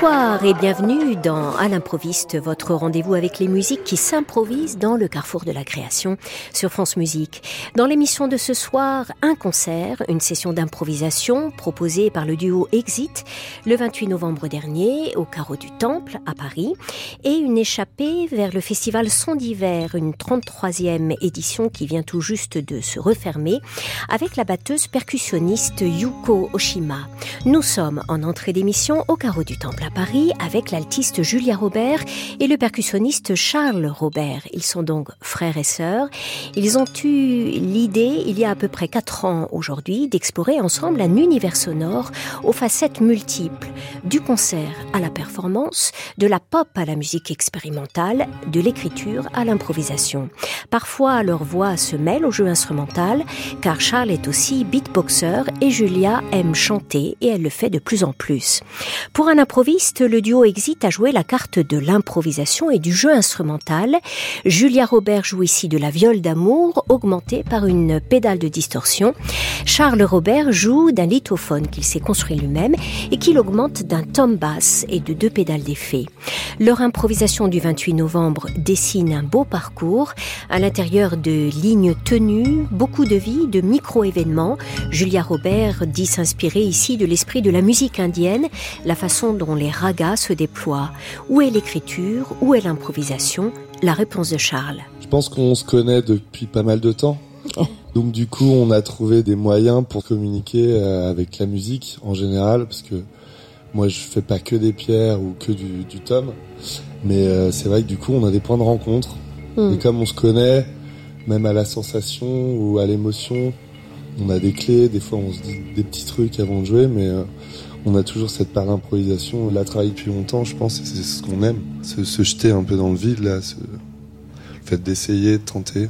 Bonsoir et bienvenue dans À l'improviste, votre rendez-vous avec les musiques qui s'improvisent dans le carrefour de la création sur France Musique. Dans l'émission de ce soir, un concert, une session d'improvisation proposée par le duo Exit le 28 novembre dernier au Carreau du Temple à Paris et une échappée vers le festival Son d'hiver, une 33e édition qui vient tout juste de se refermer avec la batteuse percussionniste Yuko Oshima. Nous sommes en entrée d'émission au Carreau du Temple à Paris avec l'altiste Julia Robert et le percussionniste Charles Robert. Ils sont donc frères et sœurs. Ils ont eu l'idée, il y a à peu près quatre ans aujourd'hui, d'explorer ensemble un univers sonore aux facettes multiples, du concert à la performance, de la pop à la musique expérimentale, de l'écriture à l'improvisation. Parfois, leur voix se mêle au jeu instrumental, car Charles est aussi beatboxer et Julia aime chanter et elle le fait de plus en plus. Pour un improviste, le duo Exit a joué la carte de l'improvisation et du jeu instrumental. Julia Robert joue ici de la viole d'amour, augmentée par une pédale de distorsion. Charles Robert joue d'un lithophone qu'il s'est construit lui-même et qu'il augmente d'un tom bass et de deux pédales d'effet. Leur improvisation du 28 novembre dessine un beau parcours à l'intérieur de lignes tenues, beaucoup de vie, de micro-événements. Julia Robert dit s'inspirer ici de l'esprit de la musique indienne, la façon dont les ragas se déploient. Où est l'écriture? Où est l'improvisation? La réponse de Charles. Je pense qu'on se connaît depuis pas mal de temps. Donc du coup, on a trouvé des moyens pour communiquer euh, avec la musique en général, parce que moi, je fais pas que des pierres ou que du, du tome, mais euh, c'est vrai que du coup, on a des points de rencontre. Hmm. Et comme on se connaît, même à la sensation ou à l'émotion, on a des clés. Des fois, on se dit des petits trucs avant de jouer, mais euh, on a toujours cette part d'improvisation. On l'a travaillé depuis longtemps, je pense, c'est ce qu'on aime. Se, se jeter un peu dans le vide, là, ce- le fait d'essayer, de tenter.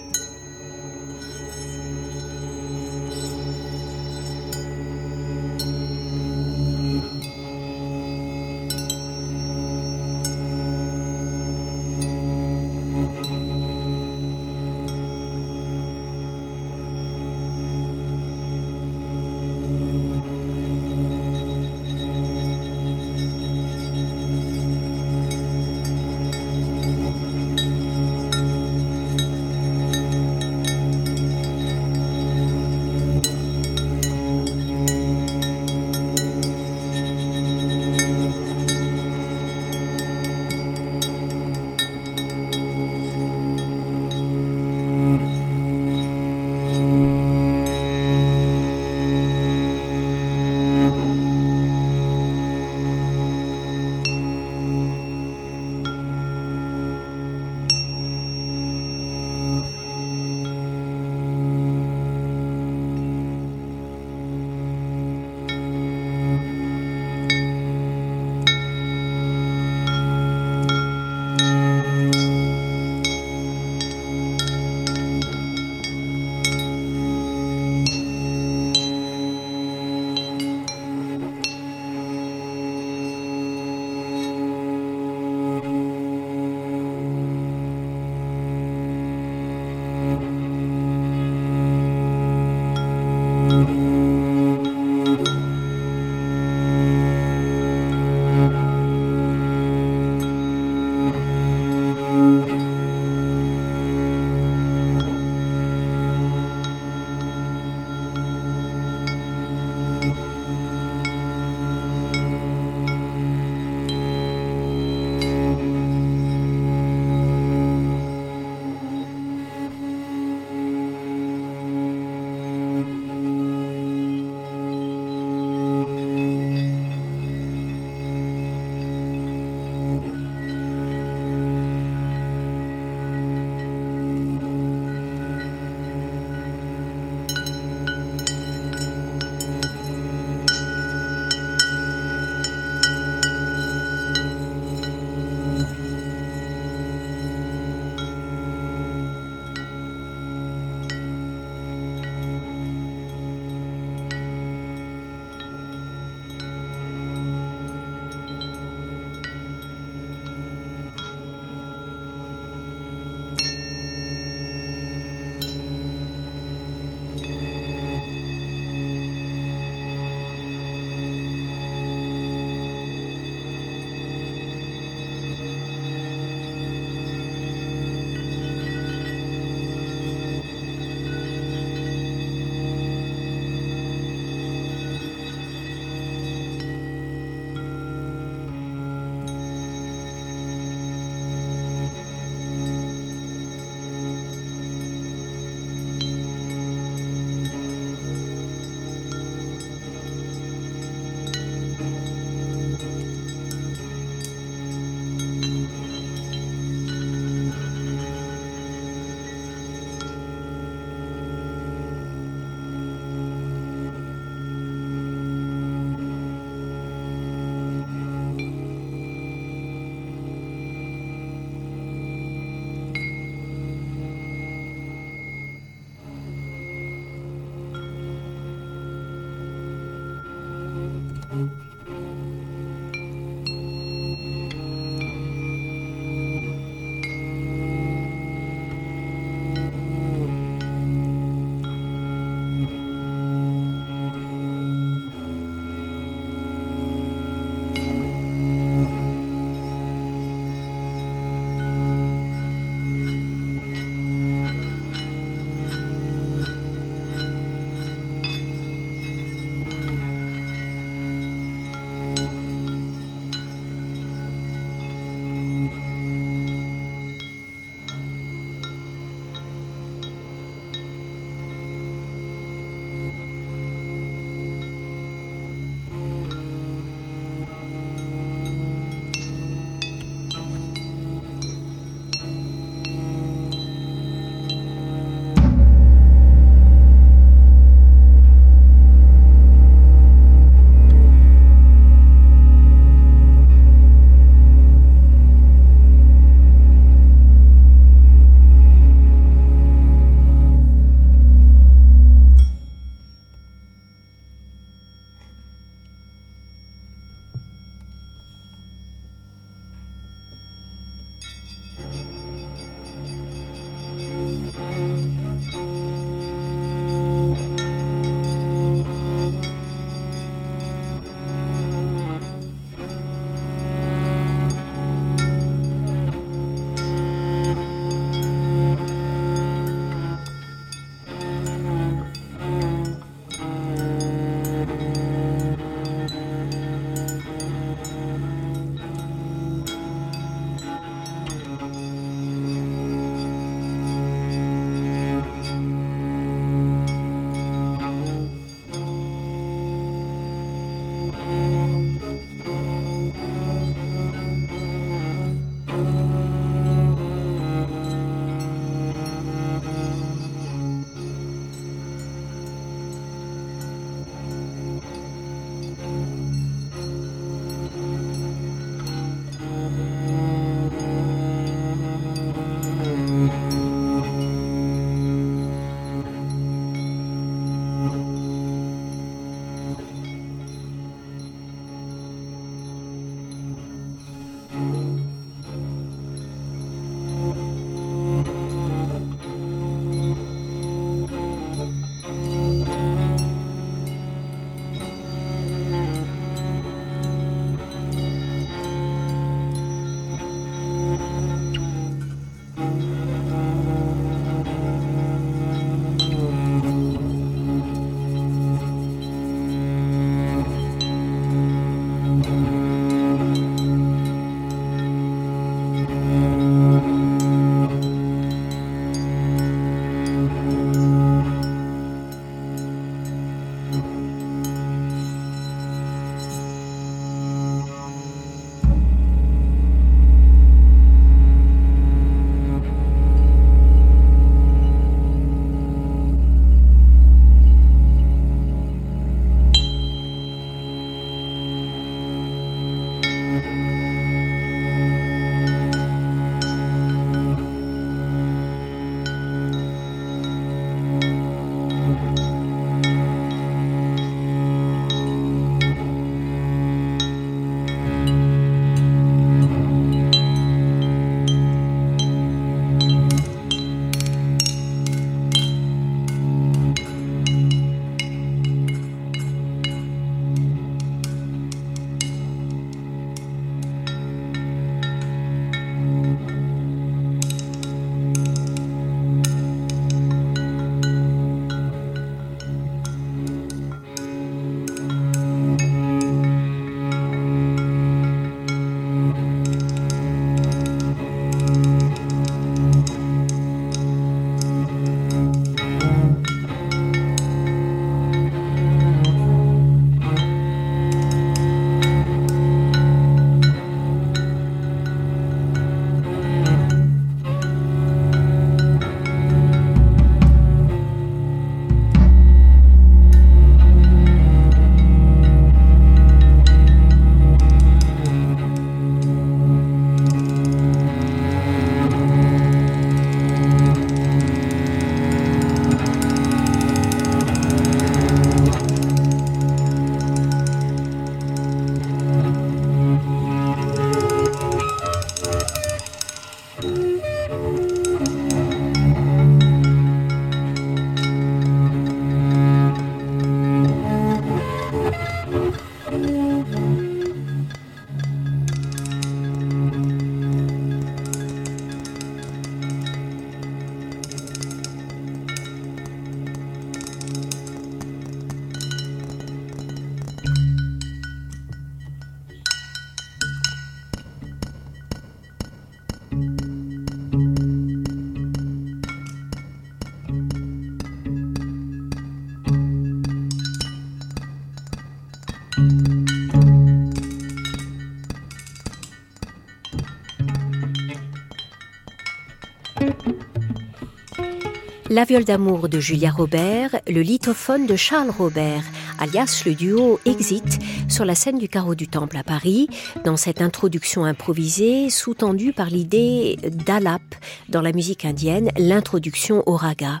La viole d'amour de Julia Robert, le lithophone de Charles Robert, alias le duo Exit, sur la scène du carreau du Temple à Paris, dans cette introduction improvisée sous-tendue par l'idée d'Alap dans la musique indienne, l'introduction au raga.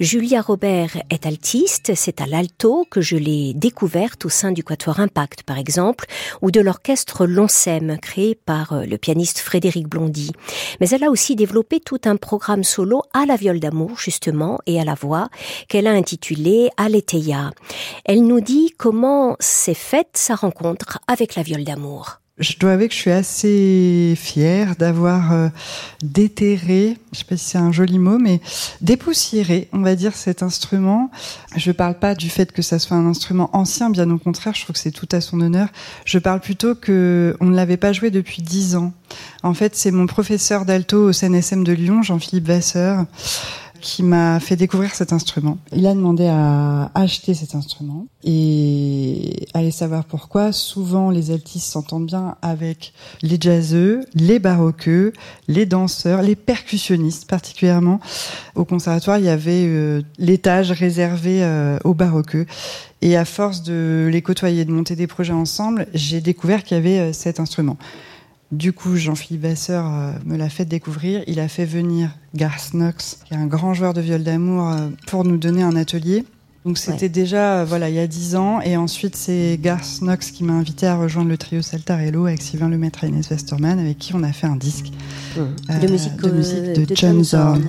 Julia Robert est altiste, c'est à l'alto que je l'ai découverte au sein du Quatuor Impact par exemple, ou de l'orchestre Lonsem créé par le pianiste Frédéric Blondy. Mais elle a aussi développé tout un programme solo à la viole d'amour justement et à la voix qu'elle a intitulée Aletheia. Elle nous dit comment s'est faite sa rencontre avec la viole d'amour je dois avouer que je suis assez fière d'avoir euh, déterré, je sais pas si c'est un joli mot, mais dépoussiéré, on va dire, cet instrument. Je parle pas du fait que ça soit un instrument ancien, bien au contraire, je trouve que c'est tout à son honneur. Je parle plutôt que on ne l'avait pas joué depuis dix ans. En fait, c'est mon professeur d'alto au CNSM de Lyon, Jean-Philippe Vasseur, qui m'a fait découvrir cet instrument. Il a demandé à acheter cet instrument et allez savoir pourquoi. Souvent, les altistes s'entendent bien avec les jazzeux, les baroqueux, les danseurs, les percussionnistes particulièrement. Au conservatoire, il y avait euh, l'étage réservé euh, aux baroqueux. Et à force de les côtoyer, de monter des projets ensemble, j'ai découvert qu'il y avait euh, cet instrument. Du coup, Jean-Philippe Vasseur euh, me l'a fait découvrir. Il a fait venir Garth Knox, qui est un grand joueur de viol d'amour, euh, pour nous donner un atelier. Donc c'était déjà euh, voilà il y a dix ans et ensuite c'est Garth Knox qui m'a invité à rejoindre le trio Saltarello avec Sylvain Lemaitre et Inès Westerman avec qui on a fait un disque de, musique, de, de, John Zorn.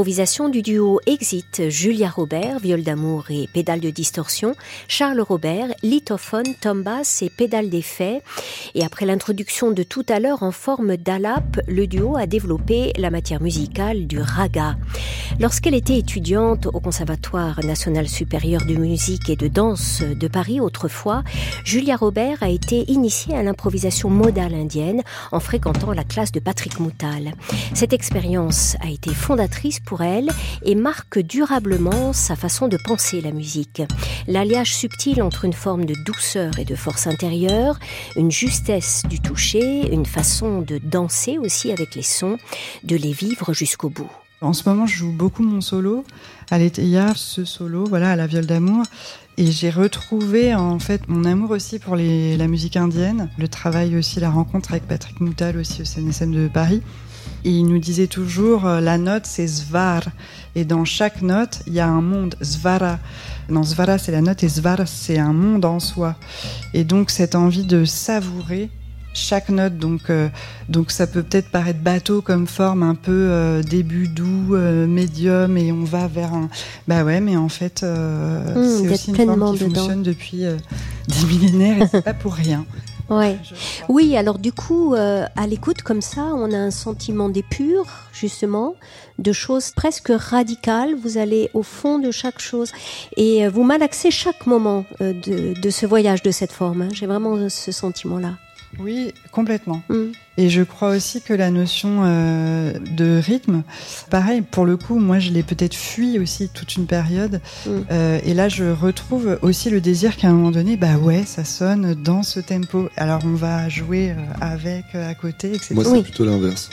Improvisation du duo Exit, Julia Robert, viol d'amour et pédale de distorsion, Charles Robert, lithophone, tom bass et pédale d'effet. Et après l'introduction de tout à l'heure en forme d'alap, le duo a développé la matière musicale du raga. Lorsqu'elle était étudiante au Conservatoire national supérieur de musique et de danse de Paris autrefois, Julia Robert a été initiée à l'improvisation modale indienne en fréquentant la classe de Patrick Moutal. Cette expérience a été fondatrice pour elle et marque durablement sa façon de penser la musique. L'alliage subtil entre une forme de douceur et de force intérieure, une justesse du toucher, une façon de danser aussi avec les sons, de les vivre jusqu'au bout. En ce moment, je joue beaucoup mon solo. À l'été, ce solo, voilà, à la viole d'amour. Et j'ai retrouvé en fait mon amour aussi pour la musique indienne, le travail aussi, la rencontre avec Patrick Moutal aussi au CNSM de Paris. Il nous disait toujours euh, la note c'est Svar et dans chaque note il y a un monde Svara. Non Svara c'est la note et Svar c'est un monde en soi. Et donc cette envie de savourer chaque note. Donc, euh, donc ça peut peut-être paraître bateau comme forme, un peu euh, début doux, euh, médium, et on va vers un. Bah ouais, mais en fait, mmh, c'est aussi une forme qui fonctionne depuis des millénaires et c'est pas pour rien. Ouais. Oui, alors du coup, à l'écoute comme ça, on a un sentiment d'épure, justement, de choses presque radicales. Vous allez au fond de chaque chose et vous malaxez chaque moment de, de, ce voyage de cette forme. Hein. J'ai vraiment ce sentiment-là. Oui, complètement. Mm. Et je crois aussi que la notion euh, de rythme, pareil, pour le coup, moi je l'ai peut-être fui aussi toute une période. Mm. Euh, et là, je retrouve aussi le désir qu'à un moment donné, bah ouais, ça sonne dans ce tempo. Alors on va jouer euh, avec, à côté, etc. Moi, c'est plutôt l'inverse.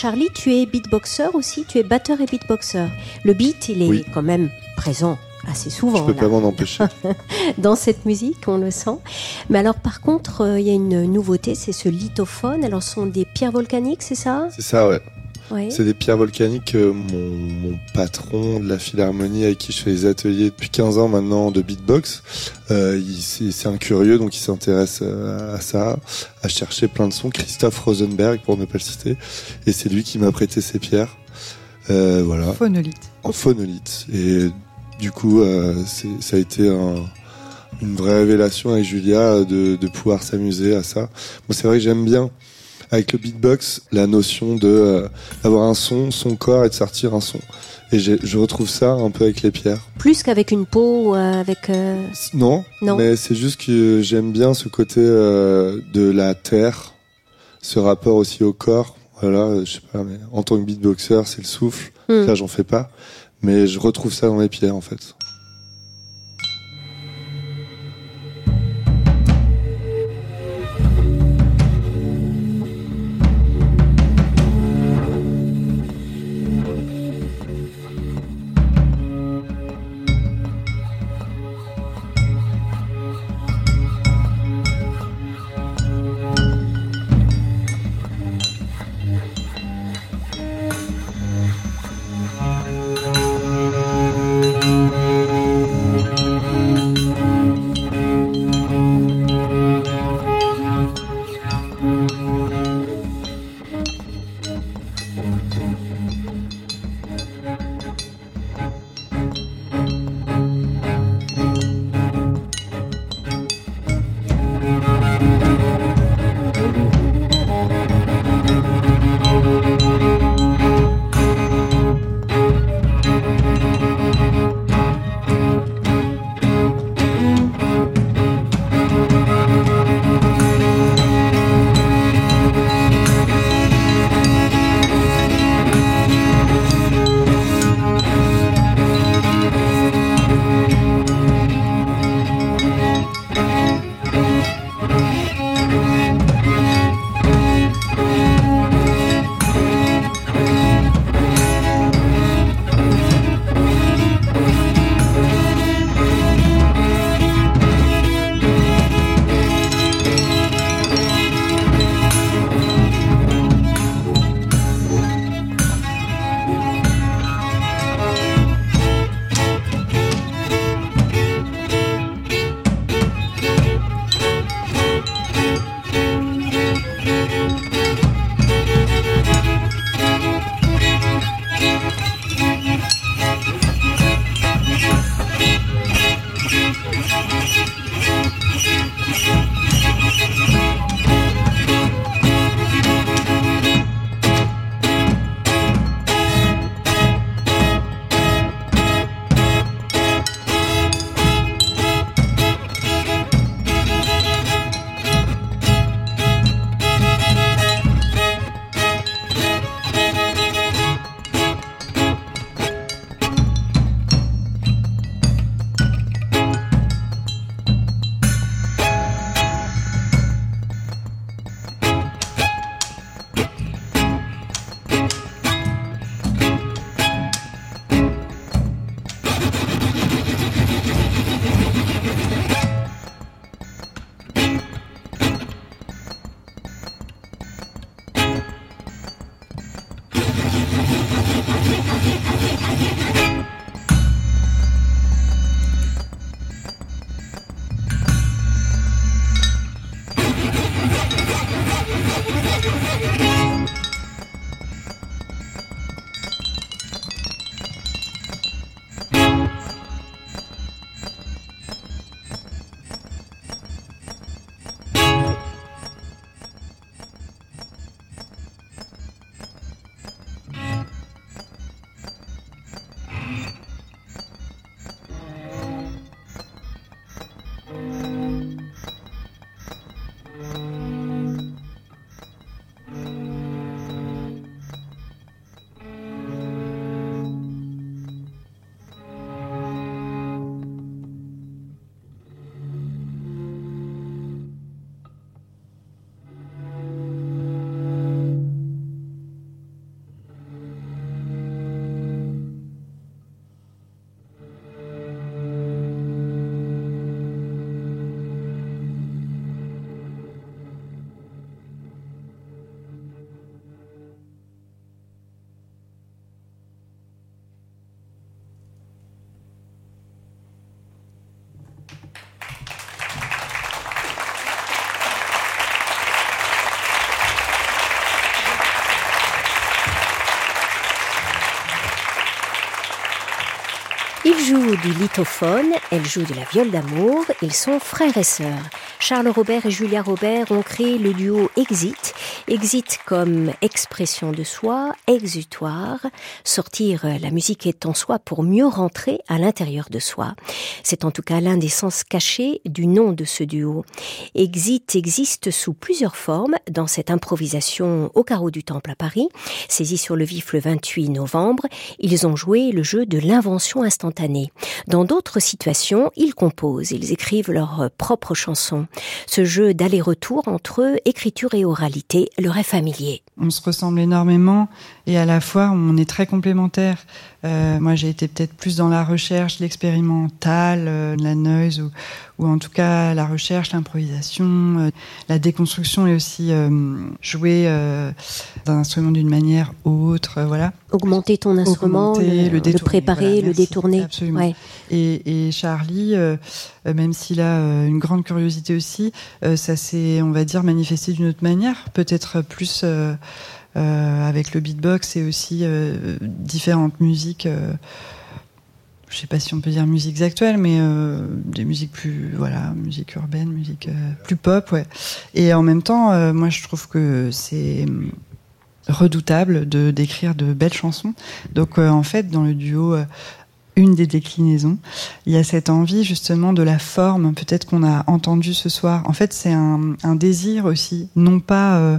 Charlie, tu es beatboxer aussi, tu es batteur et beatboxer. Le beat, il est quand même présent assez souvent. Je peux pas m'en empêcher. Dans cette musique, on le sent. Mais alors, par contre, euh, il y a une nouveauté, c'est ce lithophone. Alors, ce sont des pierres volcaniques, c'est ça? C'est ça, ouais. C'est des pierres volcaniques. mon, mon, patron de la Philharmonie avec qui je fais les ateliers depuis 15 ans maintenant de beatbox, euh, c'est un curieux donc il s'intéresse euh, à ça, à chercher plein de sons. Christophe Rosenberg pour ne pas le citer, et c'est lui qui m'a prêté ces pierres. Euh, voilà. Phonolite. En phonolite. Et du coup, euh, ça a été un, une vraie révélation avec Julia de, de pouvoir s'amuser à ça. Moi, c'est vrai que j'aime bien avec le beatbox la notion de euh, d'avoir un son, son corps et de sortir un son. Et je retrouve ça un peu avec les pierres. Plus qu'avec une peau, euh, avec. Euh, non, non. Mais c'est juste que j'aime bien ce côté de la terre, ce rapport aussi au corps. Voilà, je sais pas, mais en tant que beatboxer, c'est le souffle. Hmm. Là, j'en fais pas, mais je retrouve ça dans les pierres en fait. Il joue du lithophone, elle joue de la viole d'amour, ils sont frères et sœurs. Charles Robert et Julia Robert ont créé le duo Exit. Exit comme expression de soi, exutoire. Sortir la musique est en soi pour mieux rentrer à l'intérieur de soi. C'est en tout cas l'un des sens cachés du nom de ce duo. Exit existe sous plusieurs formes dans cette improvisation au carreau du Temple à Paris. Saisi sur le vif le 28 novembre, ils ont joué le jeu de l'invention instantanée. Dans d'autres situations, ils composent, ils écrivent leurs propres chansons. Ce jeu d'aller-retour entre écriture et oralité leur est familier. On se ressemble énormément et à la fois on est très complémentaires. Euh, moi j'ai été peut-être plus dans la recherche, l'expérimental, euh, la noise ou, ou, en tout cas la recherche, l'improvisation, euh, la déconstruction et aussi jouer d'un instrument d'une manière ou autre, voilà. Augmenter ton instrument, Augmenter, le, le, préparer, voilà, le détourner. Absolument. Ouais. Et, et, Charlie, même s'il a une grande curiosité aussi, ça s'est, on va dire, manifesté d'une autre manière, peut-être plus euh, avec le beatbox et aussi euh, différentes musiques. Euh, je sais pas si on peut dire musiques actuelles, mais euh, des musiques plus, voilà, musique urbaine, musique plus pop, ouais. Et en même temps, moi, je trouve que c'est redoutable de d'écrire de belles chansons. Donc, en fait, dans le duo une des déclinaisons. Il y a cette envie justement de la forme, peut-être qu'on a entendu ce soir. En fait, c'est un, désir aussi, non pas euh,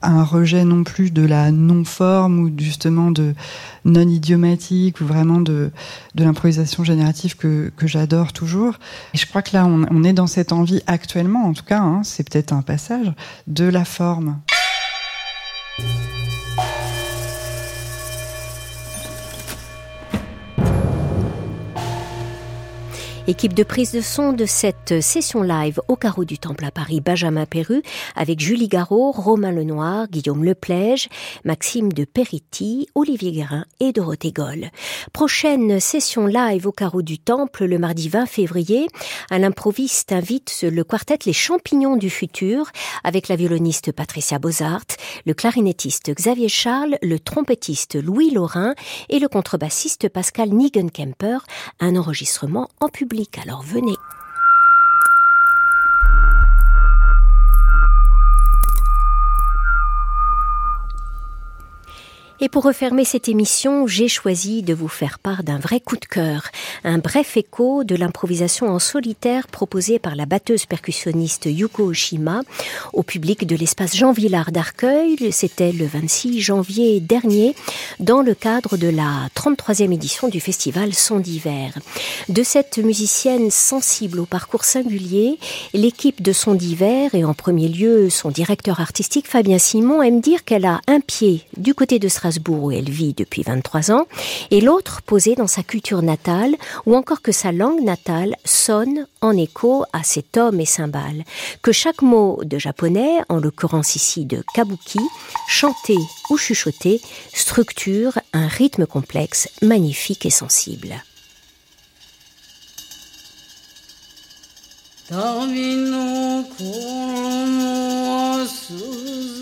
un rejet non plus de la non-forme ou justement de non-idiomatique ou vraiment de, de l'improvisation générative que, que j'adore toujours. Et je crois que là, on, on, est dans cette envie actuellement, en tout cas, hein, c'est peut-être un passage, de la forme. Équipe de prise de son de cette session live au carreau du Temple à Paris, Benjamin Perru, avec Julie Garot, Romain Lenoir, Guillaume Leplège, Maxime de Peritti, Olivier Guérin et Dorothée Goll. Prochaine session live au carreau du Temple le mardi 20 février. À l'improviste invite le quartet Les Champignons du Futur avec la violoniste Patricia Bozart, le clarinettiste Xavier Charles, le trompettiste Louis Laurin et le contrebassiste Pascal Nigenkemper. Un enregistrement en public alors venez. Et pour refermer cette émission, j'ai choisi de vous faire part d'un vrai coup de cœur, un bref écho de l'improvisation en solitaire proposée par la batteuse percussionniste Yuko Oshima au public de l'espace Jean Villard d'Arcueil. C'était le 26 janvier dernier dans le cadre de la 33e édition du festival Son d'hiver. De cette musicienne sensible au parcours singulier, l'équipe de Son d'hiver et en premier lieu son directeur artistique Fabien Simon aime dire qu'elle a un pied du côté de Strasbourg Strasbourg où elle vit depuis 23 ans, et l'autre posée dans sa culture natale, ou encore que sa langue natale sonne en écho à cet homme et cymbales, que chaque mot de japonais, en l'occurrence ici de kabuki, chanté ou chuchoté, structure un rythme complexe, magnifique et sensible. 旅の衣は鈴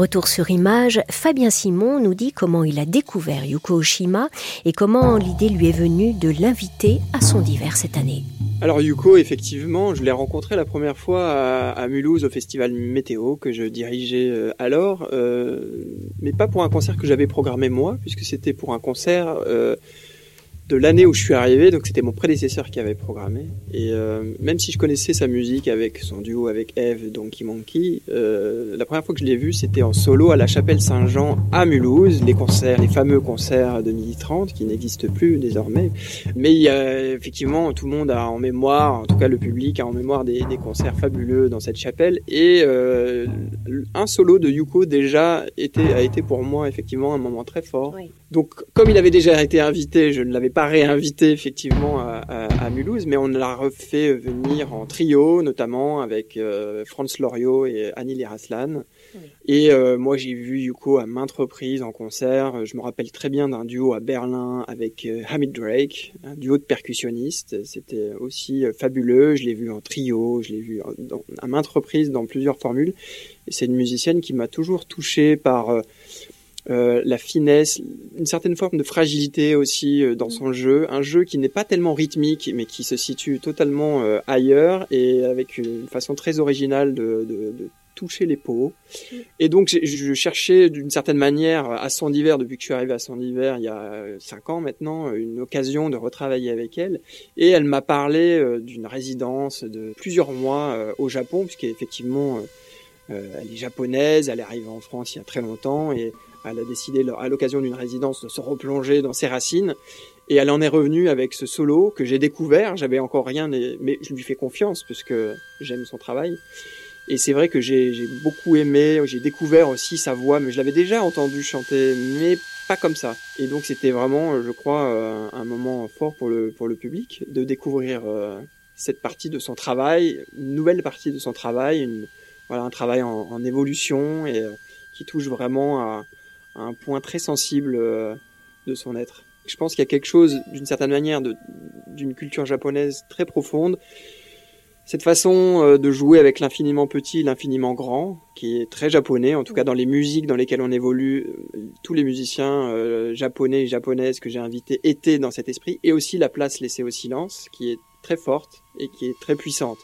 Retour sur image, Fabien Simon nous dit comment il a découvert Yuko Oshima et comment l'idée lui est venue de l'inviter à son divers cette année. Alors Yuko, effectivement, je l'ai rencontré la première fois à, Mulhouse au festival Météo que je dirigeais euh, alors, euh, mais pas pour un concert que j'avais programmé moi, puisque c'était pour un concert euh, de l'année où je suis arrivé, donc c'était mon prédécesseur qui avait programmé. Et euh, même si je connaissais sa musique avec son duo avec Eve, Donkey Monkey, euh, la première fois que je l'ai vu, c'était en solo à la chapelle Saint-Jean à Mulhouse, les concerts, les fameux concerts de midi 30 qui n'existent plus désormais. Mais effectivement, tout le monde a en mémoire, en tout cas le public a en mémoire des, des concerts fabuleux dans cette chapelle. Et euh, un solo de Yuko déjà était, a été pour moi effectivement un moment très fort. Donc comme il avait déjà été invité, je ne l'avais pas réinvité effectivement à, à, Mulhouse, mais on l'a refait venir en trio, notamment avec euh, Franz Loriot et Annie Liraslan. Et euh, moi, j'ai vu Yuko à maintes reprises en concert. Je me rappelle très bien d'un duo à Berlin avec euh, Hamid Drake, un duo de percussionnistes. C'était aussi fabuleux. Je l'ai vu en trio, je l'ai vu à maintes reprises dans plusieurs formules. Et c'est une musicienne qui m'a toujours touché par euh, la finesse, une certaine forme de fragilité aussi euh, dans mm. son jeu, un jeu qui n'est pas tellement rythmique mais qui se situe totalement euh, ailleurs et avec une façon très originale de, de, de toucher les peaux. Mm. Et donc je cherchais d'une certaine manière à son hiver, depuis que je suis arrivé à son hiver il y a cinq ans maintenant, une occasion de retravailler avec elle. Et elle m'a parlé d'une résidence de plusieurs mois au Japon, puisqu'effectivement elle est japonaise, elle est arrivée en France il y a très longtemps et elle a décidé, à l'occasion d'une résidence, de se replonger dans ses racines. Et elle en est revenue avec ce solo que j'ai découvert. J'avais encore rien, mais je lui fais confiance parce que j'aime son travail. Et c'est vrai que j'ai beaucoup aimé, j'ai découvert aussi sa voix, mais je l'avais déjà entendu chanter, mais pas comme ça. Et donc c'était vraiment, je crois, euh, un moment fort pour le, pour le public de découvrir euh, cette partie de son travail, une nouvelle partie de son travail, voilà, un travail en, évolution et euh, qui touche vraiment à, un point très sensible euh, de son être. Je pense qu'il y a quelque chose, d'une certaine manière, d'une culture japonaise très profonde. Cette façon euh, de jouer avec l'infiniment petit, l'infiniment grand, qui est très japonais, en tout cas dans les musiques dans lesquelles on évolue, tous les musiciens japonais et japonaises que j'ai invités étaient dans cet esprit, et aussi la place laissée au silence, qui est très forte et qui est très puissante.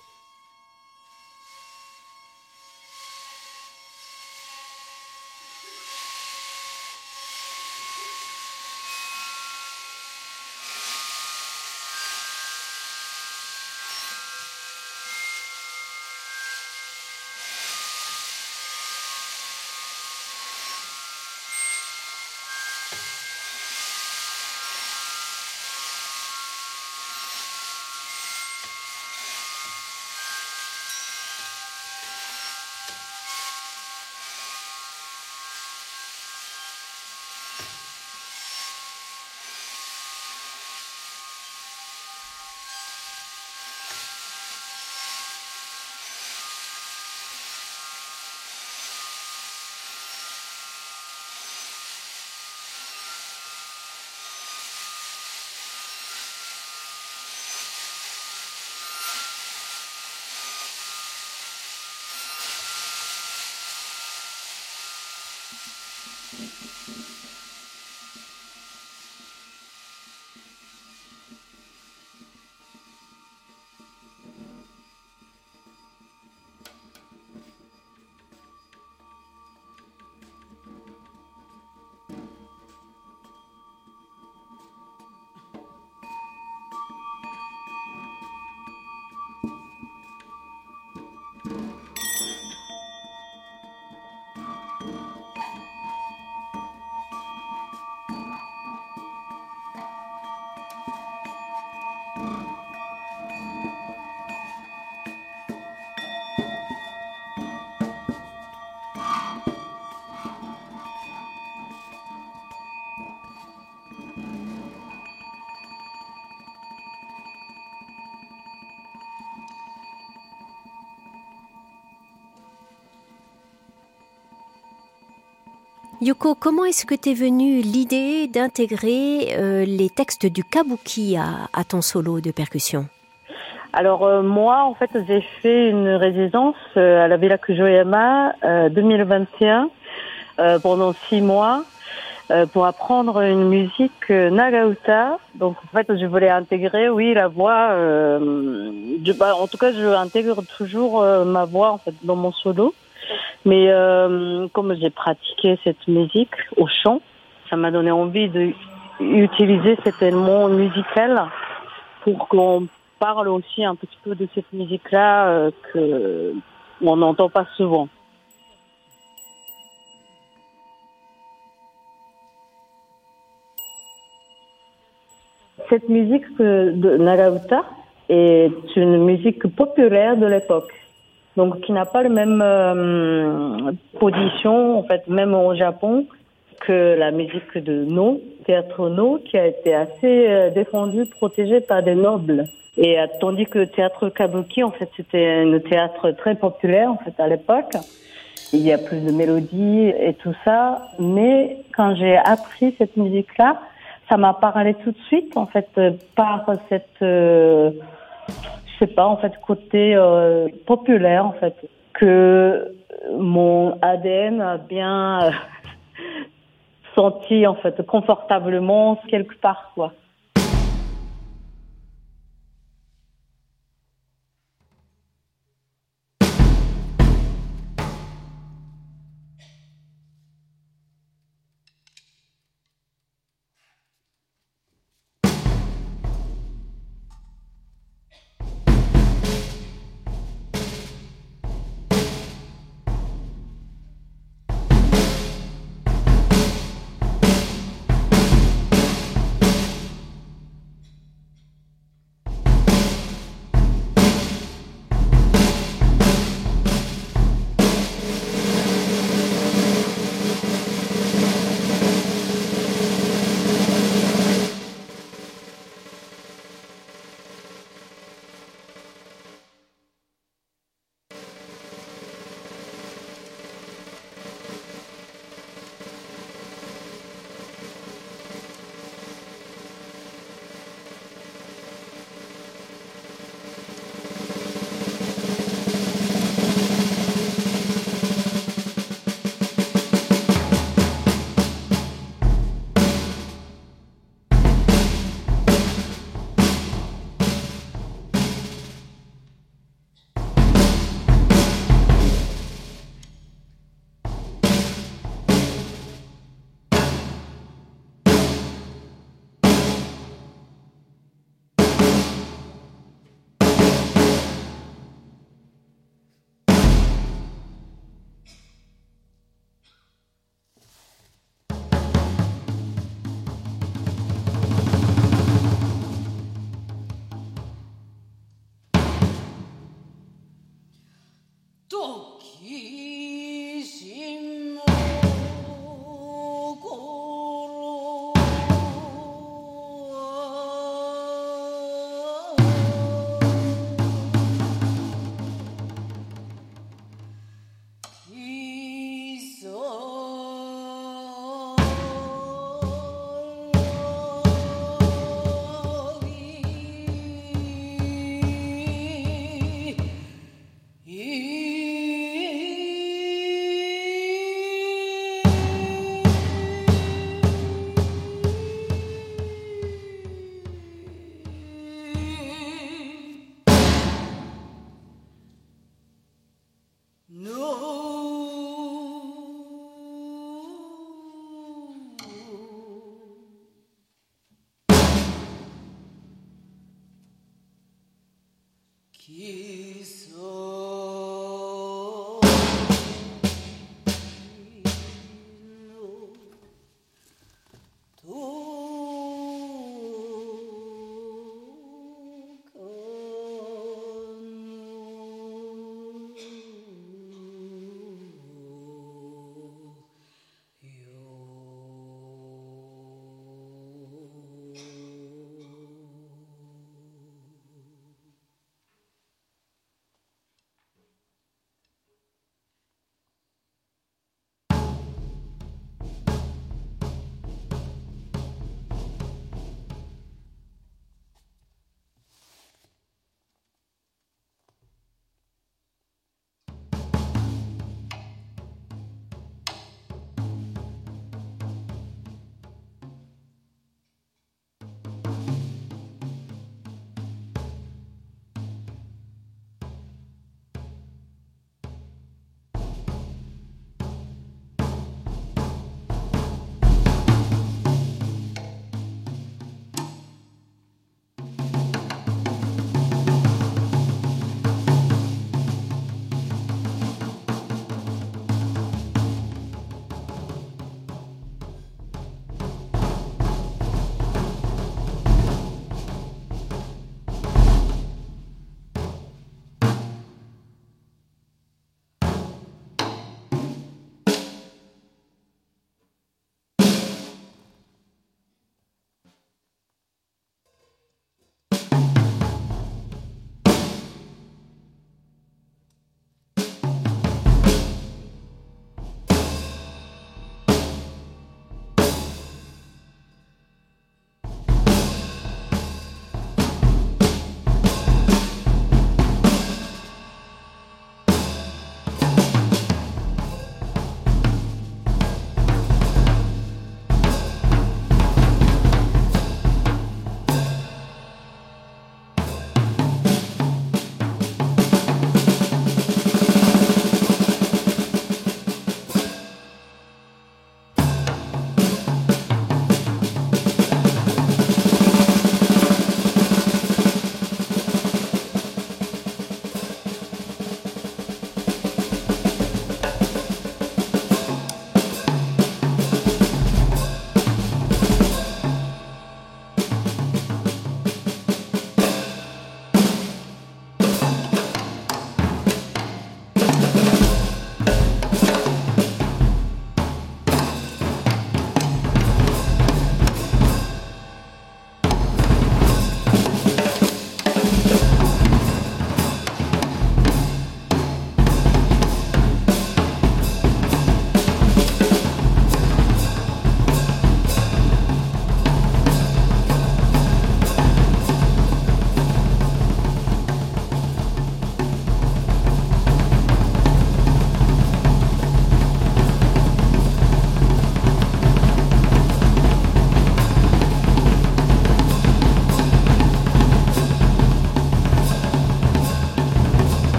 Mm-hmm. Yoko, comment est-ce que t'es venue l'idée d'intégrer euh, les textes du kabuki à, ton solo de percussion? Alors euh, moi, en fait, j'ai fait une résidence euh, à la Villa Kujoyama 2021 euh, pendant six mois pour apprendre une musique Nagauta. Donc en fait, je voulais intégrer, oui, la voix. Bah, en tout cas, je intègre toujours ma voix en fait dans mon solo. Mais euh, comme j'ai pratiqué cette musique au chant, ça m'a donné envie de utiliser cet élément musical pour qu'on parle aussi un petit peu de cette musique-là euh, que on n'entend pas souvent. Cette musique que- de Nagauta est une musique populaire de l'époque, donc qui n'a pas le même euh, position en fait, même au Japon, que la musique de No, théâtre No, qui a été assez euh, défendue, protégée par des nobles. Et euh, tandis que théâtre kabuki, en fait, c'était un théâtre très populaire en fait à l'époque. Il y a plus de mélodies et tout ça, mais quand j'ai appris cette musique-là, ça m'a parlé tout de suite en fait par cette, je sais pas, en fait côté euh, populaire en fait que mon ADN a bien euh, senti en fait confortablement quelque part quoi. ye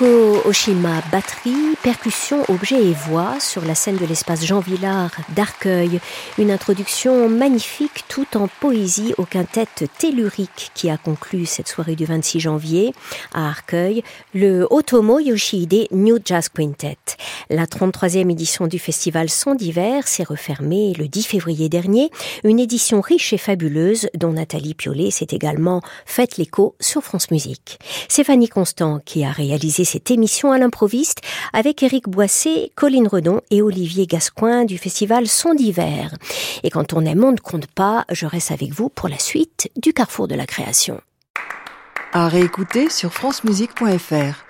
Oshima, batterie, percussion, objet et voix sur la scène de l'espace Jean Villard d'Arcueil. Une introduction magnifique tout en poésie au quintet tellurique qui a conclu cette soirée du 26 janvier à Arcueil, le Otomo Yoshihide New Jazz Quintet. La 33e édition du festival Son d'hiver s'est refermée le 10 février dernier, une édition riche et fabuleuse dont Nathalie Piolet s'est également faite l'écho sur France Musique. Stéphanie Constant qui a réalisé cette émission à l'improviste avec Éric Boissé, Colline Redon et Olivier Gascoin du festival Son d'hiver. Et quand on aime, on ne compte pas, je reste avec vous pour la suite du Carrefour de la création. À réécouter sur francemusique.fr.